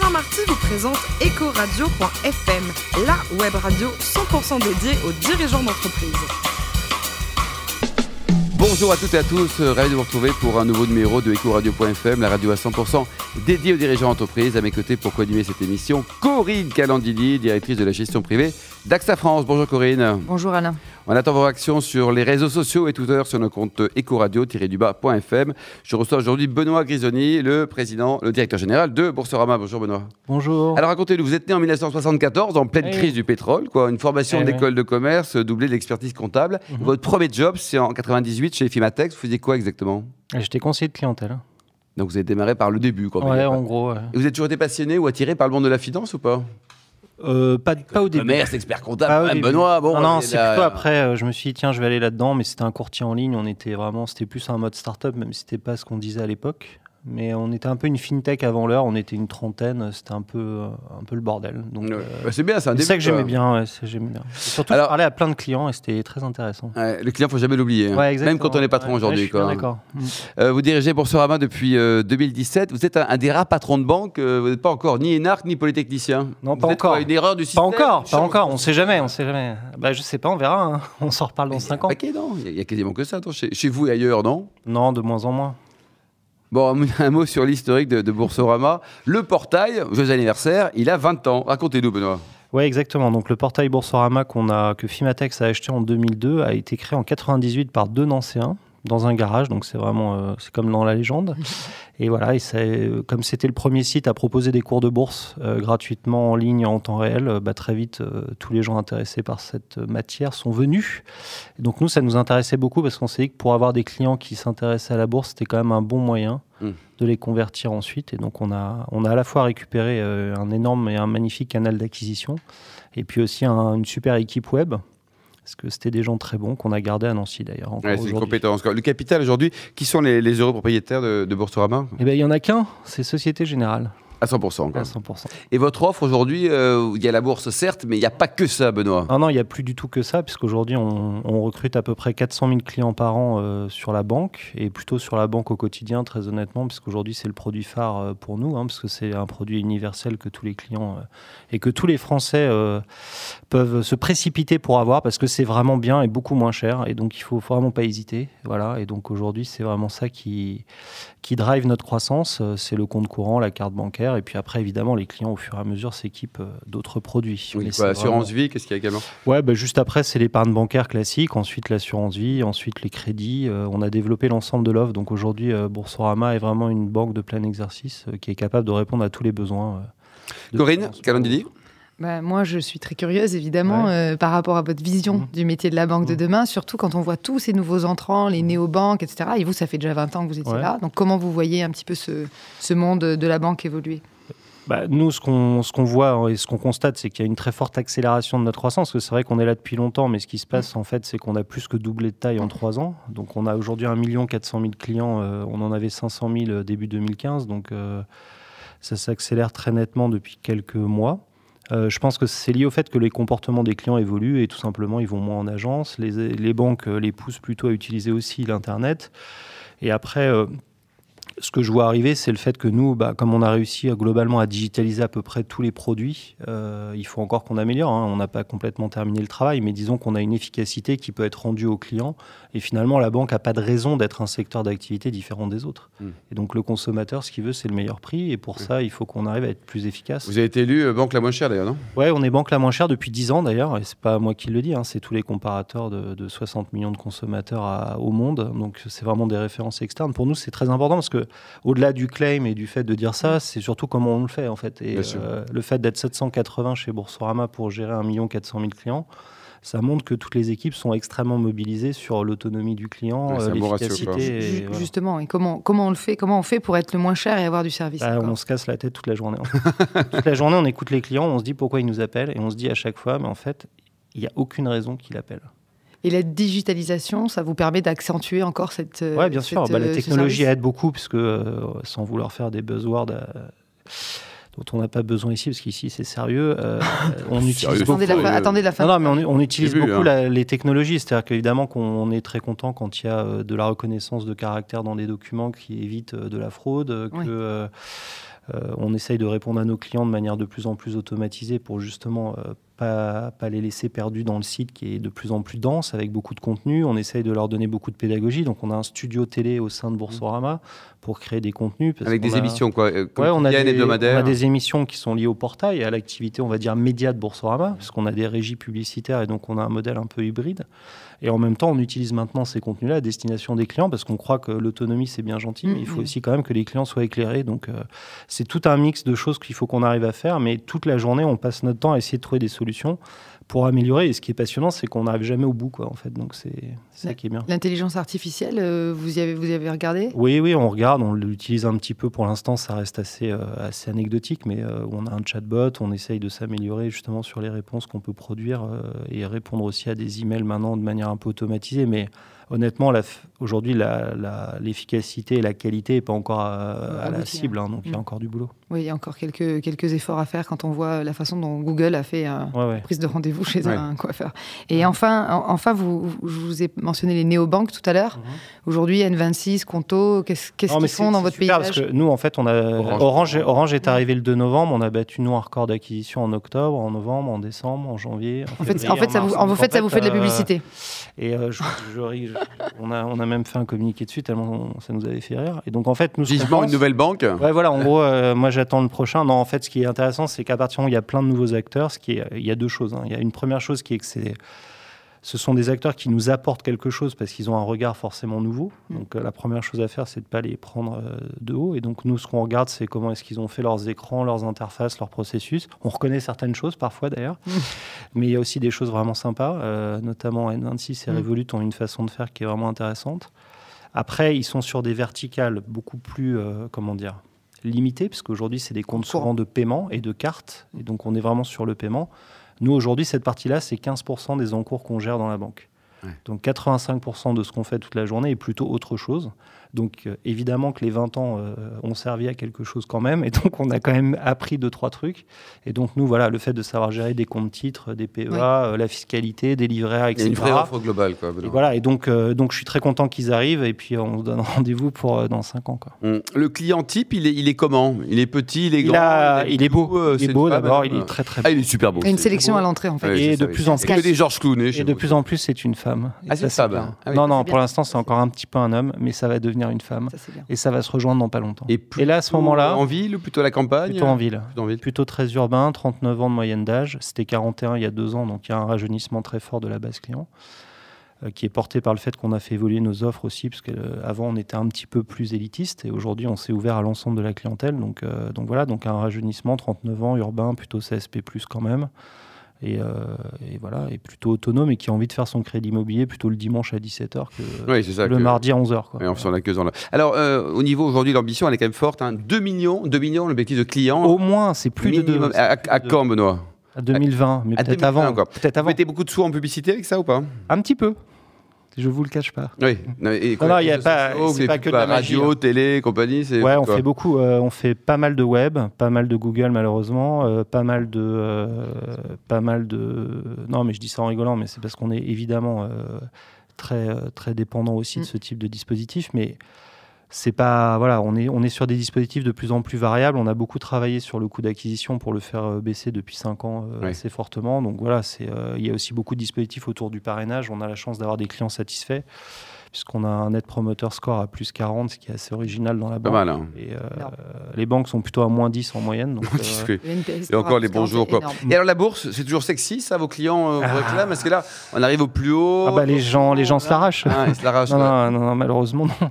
Alain Marty vous présente Ecoradio.fm, la web radio 100% dédiée aux dirigeants d'entreprise. Bonjour à toutes et à tous, euh, ravi de vous retrouver pour un nouveau numéro de Ecoradio.fm, la radio à 100% dédiée aux dirigeants d'entreprise. À mes côtés pour co-animer cette émission, Corinne Calandili, directrice de la gestion privée d'AXA France. Bonjour Corinne. Bonjour Alain. On attend vos réactions sur les réseaux sociaux et Twitter sur notre compte ecoradio-du-bas.fm. Je reçois aujourd'hui Benoît Grisoni, le président, le directeur général de Boursorama. Bonjour Benoît. Bonjour. Alors racontez-nous, vous êtes né en 1974 en pleine crise du pétrole, quoi, une formation Eh d'école de commerce doublée d'expertise comptable. Mhm. Votre premier job, c'est en 98 chez Fimatex. Vous faisiez quoi exactement? J'étais conseiller de clientèle. Donc vous avez démarré par le début. Quoi, Ouais, en gros. ouais. Et vous êtes toujours été passionné ou attiré par le monde de la finance ou pas? Euh, pas, pas au début. Commerce, expert comptable, même. Benoît. Bon, non, non, on est c'est là- plutôt après. euh, je me suis dit, tiens, je vais aller là-dedans, mais c'était un courtier en ligne. On était vraiment, c'était plus un mode start-up, même si c'était pas ce qu'on disait à l'époque. Mais on était un peu une fintech avant l'heure. On était une trentaine. C'était un peu, euh, un peu le bordel. Donc, Ouais. euh, Bah, c'est bien, c'est un c'est ça que j'aimais bien. ouais, j'aimais bien. Et surtout, Alors- je parlais à plein de clients et c'était très intéressant. Ouais, le client, faut jamais l'oublier. hein. Même quand on est patron aujourd'hui. D'accord. Mm. Euh, vous dirigez Boursorama depuis euh, 2017. Vous êtes un, un des rares patrons de banque. euh, vous n'êtes pas encore ni énarque ni polytechnicien. Non, Vous pas encore. quoi, Une erreur du système Pas encore, pas encore. On sait jamais, on sait jamais. Bah, je sais pas, on verra. hein. On s'en reparle dans 5 ans. Ok, non, il y a- il y, a quasiment que ça attends, chez, chez vous et ailleurs, non? Non, de moins en moins. Bon, un, mot sur l'historique de, Boursorama. Le portail, jeux anniversaire, il a 20 ans. Racontez-nous, Benoît. Oui, exactement. Donc le portail Boursorama a, que Fimatex a acheté en 2002 a été créé en 98 par deux Nancéens dans un garage. Donc c'est vraiment, euh, c'est comme dans la légende. Et voilà, et euh, comme c'était le premier site à proposer des cours de bourse euh, gratuitement en ligne en temps réel, euh, bah, très vite tous les gens intéressés par cette matière sont venus. Et donc nous, ça nous intéressait beaucoup parce qu'on s'est dit que pour avoir des clients qui s'intéressaient à la bourse, c'était quand même un bon moyen Mm. de les convertir ensuite. Et donc on a, on a à la fois récupéré un énorme et un magnifique canal d'acquisition, et puis aussi un- une super équipe web. Parce que c'était des gens très bons qu'on a gardés à Nancy d'ailleurs. Ouais, c'est une compétence. Le capital aujourd'hui, qui sont les, les heureux propriétaires de, de Boursorama? Eh ben, il y en a qu'un, c'est Société Générale, À 100%. quoi. à 100%. Et votre offre aujourd'hui, euh, il y a la bourse certes, mais il n'y a pas que ça, Benoît. Ah non, il n'y a plus du tout que ça, puisqu'aujourd'hui, on, on recrute à peu près 400 000 clients par an euh, sur la banque, et plutôt sur la banque au quotidien, très honnêtement, puisqu'aujourd'hui, c'est le produit phare euh, pour nous, hein, parce que c'est un produit universel que tous les clients et que tous les Français peuvent se précipiter pour avoir, parce que c'est vraiment bien et beaucoup moins cher, et donc il faut vraiment pas hésiter. Voilà, et donc aujourd'hui, c'est vraiment ça qui, qui drive notre croissance, c'est le compte courant, la carte bancaire, et puis après, évidemment, les clients, au fur et à mesure, s'équipent euh, d'autres produits. Oui, quoi, assurance vraiment- vie, qu'est-ce qu'il y a également? Ouais, bah, juste après, c'est l'épargne bancaire classique, ensuite l'assurance vie, ensuite les crédits. Euh, on a développé l'ensemble de l'offre. Donc aujourd'hui, euh, Boursorama est vraiment une banque de plein exercice euh, qui est capable de répondre à tous les besoins. Corinne, finance. Bah, moi, je suis très curieuse, évidemment, euh, par rapport à votre vision Mhm. du métier de la banque de Mhm. demain, surtout quand on voit tous ces nouveaux entrants, les néobanques, etc. Et vous, ça fait déjà 20 ans que vous étiez Ouais. là. Donc, comment vous voyez un petit peu ce, ce monde de la banque évoluer? Bah, nous, ce qu'on ce qu'on voit hein, et ce qu'on constate, c'est qu'il y a une très forte accélération de notre croissance. Parce que c'est vrai qu'on est là depuis longtemps, mais ce qui se passe, en fait, c'est qu'on a plus que doublé de taille en trois ans. Donc, on a aujourd'hui 1 400 000 clients. euh, on en avait 500 000 euh, début 2015. Donc, euh, ça s'accélère très nettement depuis quelques mois. Euh, je pense que c'est lié au fait que les comportements des clients évoluent et tout simplement, ils vont moins en agence. Les, banques euh, les poussent plutôt à utiliser aussi l'Internet. Et après, euh, ce que je vois arriver, c'est le fait que nous, bah, comme on a réussi globalement à digitaliser à peu près tous les produits, euh, il faut encore qu'on améliore. hein. On n'a pas complètement terminé le travail, mais disons qu'on a une efficacité qui peut être rendue aux clients. Et finalement, la banque n'a pas de raison d'être un secteur d'activité différent des autres. Mm. Et donc, le consommateur, ce qu'il veut, c'est le meilleur prix. Et pour ça, il faut qu'on arrive à être plus efficace. Vous avez été élu euh, banque la moins chère d'ailleurs, non? Ouais, on est banque la moins chère depuis 10 ans d'ailleurs, et c'est pas moi qui le dis, hein, c'est tous les comparateurs de, de 60 millions de consommateurs à- au monde. Donc c'est vraiment des références externes. Pour nous, c'est très important parce que au-delà du claim et du fait de dire ça, c'est surtout comment on le fait en fait. Et euh, le fait d'être 780 chez Boursorama pour gérer 1 400 000 clients. Ça montre que toutes les équipes sont extrêmement mobilisées sur l'autonomie du client, euh, l'efficacité. Ju-. Justement, et comment, comment on le fait Comment on fait pour être le moins cher et avoir du service Bah, on se casse la tête toute la journée. en fait. toute la journée, on écoute les clients, on se dit pourquoi ils nous appellent, et on se dit à chaque fois, mais en fait, il n'y a aucune raison qu'ils appellent. Et la digitalisation, ça vous permet d'accentuer encore cette. euh, Oui, bien sûr. Bah, la euh, technologie aide beaucoup, puisque euh, sans vouloir faire des buzzwords euh, dont on n'a pas besoin ici, parce qu'ici c'est sérieux, euh, on utilise Sérieux. beaucoup. Attendez la, fin, euh, attendez la fin. Non, non, mais on, on utilise beaucoup hein. la- les technologies. C'est-à-dire qu'évidemment qu'on est très content quand il y a euh, de la reconnaissance de caractère dans des documents qui évite euh, de la fraude, que Oui. euh, Euh, on essaye de répondre à nos clients de manière de plus en plus automatisée pour justement euh, pas, pas les laisser perdus dans le site qui est de plus en plus dense avec beaucoup de contenu. On essaye de leur donner beaucoup de pédagogie. Donc on a un studio télé au sein de Boursorama pour créer des contenus. parce Avec des a- émissions, quoi. euh, Ouais, on, a des, on hebdomadaires. a des émissions qui sont liées au portail et à l'activité, on va dire, média de Boursorama, parce qu'on a des régies publicitaires et donc on a un modèle un peu hybride. Et en même temps, on utilise maintenant ces contenus-là à destination des clients parce qu'on croit que l'autonomie, c'est bien gentil, mais il faut Mhm. aussi quand même que les clients soient éclairés. Donc, euh, c'est tout un mix de choses qu'il faut qu'on arrive à faire, mais toute la journée, on passe notre temps à essayer de trouver des solutions pour améliorer. Et ce qui est passionnant, c'est qu'on n'arrive jamais au bout, quoi, en fait. Donc, c'est ça qui est bien. L'intelligence artificielle, euh, vous y avez, vous y avez regardé? Oui, oui, on regarde, on l'utilise un petit peu pour l'instant, ça reste assez, euh, assez anecdotique, mais euh, on a un chatbot, on essaye de s'améliorer justement sur les réponses qu'on peut produire et répondre aussi à des emails maintenant de manière un peu automatisée. Mais honnêtement, aujourd'hui, l'efficacité et la qualité n'est pas encore à, à la Abouti, hein. cible, hein, donc il y a Mm. encore du boulot. Oui, il y a encore quelques, quelques efforts à faire quand on voit la façon dont Google a fait euh, Ouais, ouais. prise de rendez-vous chez Ouais. un coiffeur. Et enfin, en- enfin vous, je vous ai mentionné les néobanques tout à l'heure. Aujourd'hui, N26, Conto, qu'est-ce qu'ils font dans votre paysage Parce que nous, en fait, on a Orange. Orange, Orange, est arrivé le 2 novembre. On a battu nous un record d'acquisition en octobre, en novembre, en décembre, en janvier. En fait, février, en fait, ça vous, en fait, ça vous fait de la euh, publicité. Et euh, je, je ris, je- on, a, on a même fait un communiqué dessus tellement ça nous avait fait rire. Et donc en fait, nous, Vivement une nouvelle banque. Ouais, voilà, en gros, euh, moi j'attends le prochain. Non, en fait, ce qui est intéressant, c'est qu'à partir du moment où il y a plein de nouveaux acteurs, ce qui est, il y a deux choses. hein. Il y a une première chose qui est que c'est, ce sont des acteurs qui nous apportent quelque chose parce qu'ils ont un regard forcément nouveau. Mm. Donc euh, la première chose à faire, c'est de pas les prendre euh, de haut. Et donc nous, ce qu'on regarde, c'est comment est-ce qu'ils ont fait leurs écrans, leurs interfaces, leurs processus. On reconnaît certaines choses parfois d'ailleurs, Mm. mais il y a aussi des choses vraiment sympas. euh, notamment N26 et Mm. Revolut ont une façon de faire qui est vraiment intéressante. Après, ils sont sur des verticales beaucoup plus, euh, comment dire, limitées, parce qu'aujourd'hui, c'est des comptes Courant. souvent de paiement et de cartes, et donc on est vraiment sur le paiement. Nous, aujourd'hui, cette partie-là, c'est 15% des encours qu'on gère dans la banque. Ouais. Donc 85% de ce qu'on fait toute la journée est plutôt autre chose. Donc euh, évidemment que les 20 ans euh, ont servi à quelque chose quand même, et donc on a quand même appris deux, trois trucs. Et donc nous, voilà, le fait de savoir gérer des comptes titres, des PEA, Ouais. euh, la fiscalité, des livrets A, Il y a etc. une vraie offre globale, quoi. Et voilà, et donc, euh, donc je suis très content qu'ils arrivent, et puis on se donne rendez-vous pour euh, dans 5 ans. Quoi. Hum. Le client type, il est, il est comment? Il est petit, il est Il, grand a il est beau, euh, il est une beau femme, d'abord, euh, il est très très Ah, beau. il est super beau. Il y a une sélection beau. à l'entrée, en fait. Ouais, Et de ça, plus en plus- des Georges Clooney Et de plus en plus, c'est une femme. Et Ah, c'est ça, bien. ben. Ah non, non, pour l'instant, c'est encore un petit peu un homme, mais ça va devenir une femme. Ça, c'est bien. Et ça va se rejoindre dans pas longtemps. Et, Et là, à ce plutôt moment-là, En ville ou plutôt à la campagne plutôt en ville. Plutôt en ville. Plutôt très urbain, 39 ans de moyenne d'âge. C'était 41 il y a deux ans, donc il y a un rajeunissement très fort de la base client, euh, qui est porté par le fait qu'on a fait évoluer nos offres aussi, parce qu'avant on était un petit peu plus élitiste, et aujourd'hui on s'est ouvert à l'ensemble de la clientèle. Donc, euh, donc voilà, donc un rajeunissement, 39 ans, urbain, plutôt CSP+, quand même. Et, euh, et voilà, et plutôt autonome et qui a envie de faire son crédit immobilier plutôt le dimanche à 17h que Oui, c'est ça. le que- mardi à 11h. Quoi. La queue dans la- Alors, euh, au niveau aujourd'hui, l'ambition, elle est quand même forte. Hein. 2 millions, 2 millions, l'objectif de clients. Au moins, c'est plus de minimum. deux. À, à- quand, Benoît? À 2020, mais peut-être 2020, avant. Peut-être Vous avant. mettez beaucoup de sous en publicité avec ça ou pas? Un petit peu. Je vous le cache pas. Oui. Non, et quoi, non, il y a pas- c'est pas que de la magie, Radio, hein. télé, compagnie. c'est Ouais, on quoi fait beaucoup. euh, on fait pas mal de web, pas mal de Google malheureusement, euh, pas mal de, euh, pas mal de. Non, mais je dis ça en rigolant, mais c'est parce qu'on est évidemment euh, très très dépendant aussi Mm. de ce type de dispositif, mais c'est pas voilà, on est on est sur des dispositifs de plus en plus variables. On a beaucoup travaillé sur le coût d'acquisition pour le faire euh, baisser depuis 5 ans euh, assez fortement. Donc voilà, c'est euh, il y a aussi beaucoup de dispositifs autour du parrainage. On a la chance d'avoir des clients satisfaits puisqu'on a un net promoter score à plus 40, ce qui est assez original dans la Pas banque. mal. Hein. Et euh, les banques sont plutôt à moins 10 en moyenne. Donc, euh, Et encore les score, bons jours. c'est Quoi. Et alors la bourse, c'est toujours sexy, ça, vos clients euh, vous Ah. réclament Parce que là, on arrive au plus haut? ah bah, les gens, les gens se l'arrachent. Ah, ils se l'arrachent. non, quoi. non, non, non, malheureusement non.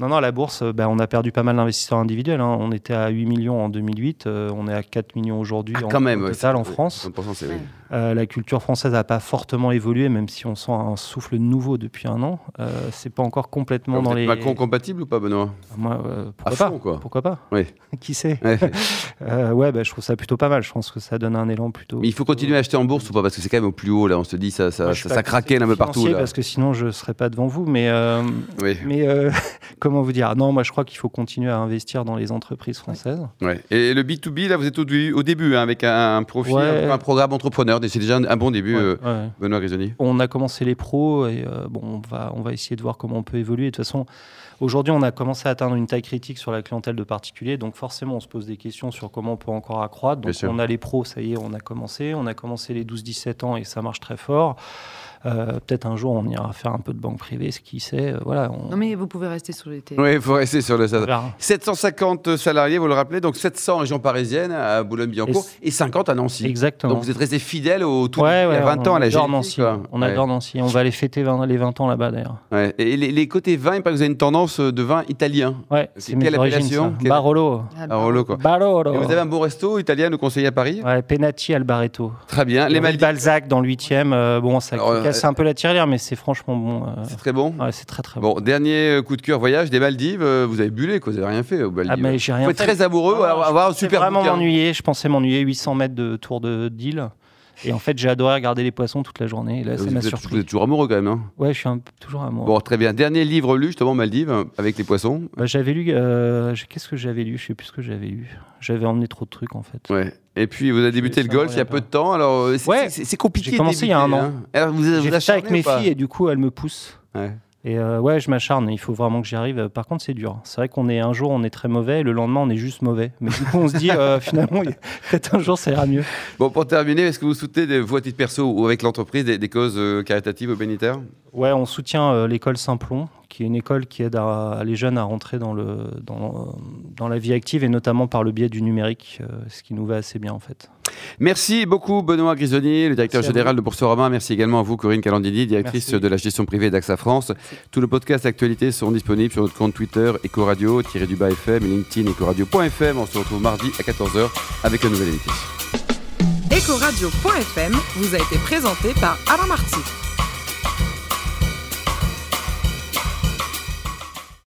Non, non, la bourse, euh, bah, on a perdu pas mal d'investisseurs individuels. hein. On était à 8 millions en 2008, euh, on est à 4 millions aujourd'hui Ah, en quand même. au ouais, total en France. 100%, c'est oui. Ouais. Euh, la culture française n'a pas fortement évolué, même si on sent un souffle nouveau depuis un an. Euh, c'est pas encore complètement dans les. Macron compatible ou pas, Benoît? Moi, euh, pourquoi pas quoi. Pourquoi pas Oui. Qui sait Ouais. Euh, Ouais, bah, je trouve ça plutôt pas mal. Je pense que ça donne un élan plutôt. Mais il faut continuer à acheter en bourse ou pas? Parce que c'est quand même au plus haut, là. On se dit, ça, ça, Moi, craquait un peu partout. Là. Parce que sinon, je ne serais pas devant vous. Mais, Oui. mais comment vous dire? Non, moi, je crois qu'il faut continuer à investir dans les entreprises françaises. Ouais. Et le B2B, là, vous êtes au, au début, hein, avec un, profil, Ouais. un programme entrepreneur. C'est déjà un, bon début, Ouais, euh, ouais. Benoît Risoni. On a commencé les pros et euh, bon, on va, on va essayer de voir comment on peut évoluer. De toute façon, Aujourd'hui, on a commencé à atteindre une taille critique sur la clientèle de particuliers, donc forcément, on se pose des questions sur comment on peut encore accroître. Donc, on a les pros, ça y est, on a commencé. On a commencé les 12-17 ans et ça marche très fort. Euh, peut-être un jour, on ira faire un peu de banque privée, ce qui sait. Euh, voilà, Non, mais vous pouvez rester sur les Oui, il faut rester sur le 750 salariés, vous le rappelez, donc 700 régions parisiennes à Boulogne-Billancourt et, 50 à Nancy. Exactement. Donc vous êtes resté fidèle au tout ouais, il y a 20 ans à la GFI, Nancy. On adore Nancy. On va aller fêter les 20 ans là-bas d'ailleurs. Et les, côtés vins, il paraît que vous avez une tendance de vin italien. Ouais, c'est quelle appellation Barolo. Ah, Barolo, quoi. Barolo. Et vous avez un bon resto italien nous conseiller à Paris Ouais, Penati Albaretto. Très bien. Les Maldives. Balzac dans le 8e. Euh, bon, ça casse un peu la tirelire, mais c'est franchement bon. Euh. C'est très bon Ouais, c'est très très bon. Bon, dernier coup de cœur voyage des Maldives. Euh, vous avez bullé, quoi. Vous n'avez rien fait aux Maldives. Ah, mais j'ai rien Vous êtes très amoureux, ah, avoir un super vraiment m'ennuyer. Je pensais m'ennuyer 800 mètres de tour de d'île. Et en fait, j'ai adoré regarder les poissons toute la journée. Et là, ça m'a surpris. Vous êtes toujours amoureux quand même, hein Ouais, je suis toujours amoureux. Bon, très bien. Dernier livre lu, justement, Maldives, avec les poissons bah, J'avais lu. Euh, qu'est-ce que j'avais lu? Je sais plus ce que j'avais lu. J'avais emmené trop de trucs, en fait. Ouais. Et puis, vous avez débuté le golf il y a peu de temps. Alors, euh, c'est compliqué. J'ai commencé il y a un an. Hein. vous, j'ai fait ça avec mes filles et du coup, elles me poussent. Ouais. Et euh, ouais, je m'acharne, il faut vraiment que j'y arrive. Par contre, c'est dur. C'est vrai qu'on est un jour, on est très mauvais, et le lendemain, on est juste mauvais. Mais du coup, on se dit, euh, finalement, peut-être un jour, ça ira mieux. Bon, pour terminer, est-ce que vous soutenez, de, vous à titre perso ou avec l'entreprise, des, causes euh, caritatives au bénitaire? Ouais, on soutient l'école Saint-Plon, qui est une école qui aide les jeunes à rentrer dans, le, dans, dans, la vie active, et notamment par le biais du numérique, ce qui nous va assez bien, en fait. Merci beaucoup Benoît Grisonnier, le directeur général de Boursorama. Merci également à vous Corinne Calandini, directrice de la gestion privée d'AXA France. Tous nos podcasts actualités seront disponibles sur notre compte Twitter Ecoradio, du bas FM et LinkedIn Ecoradio.fm. On se retrouve mardi à 14h avec un nouvel invité. Ecoradio.fm vous a été présenté par Alain Marty.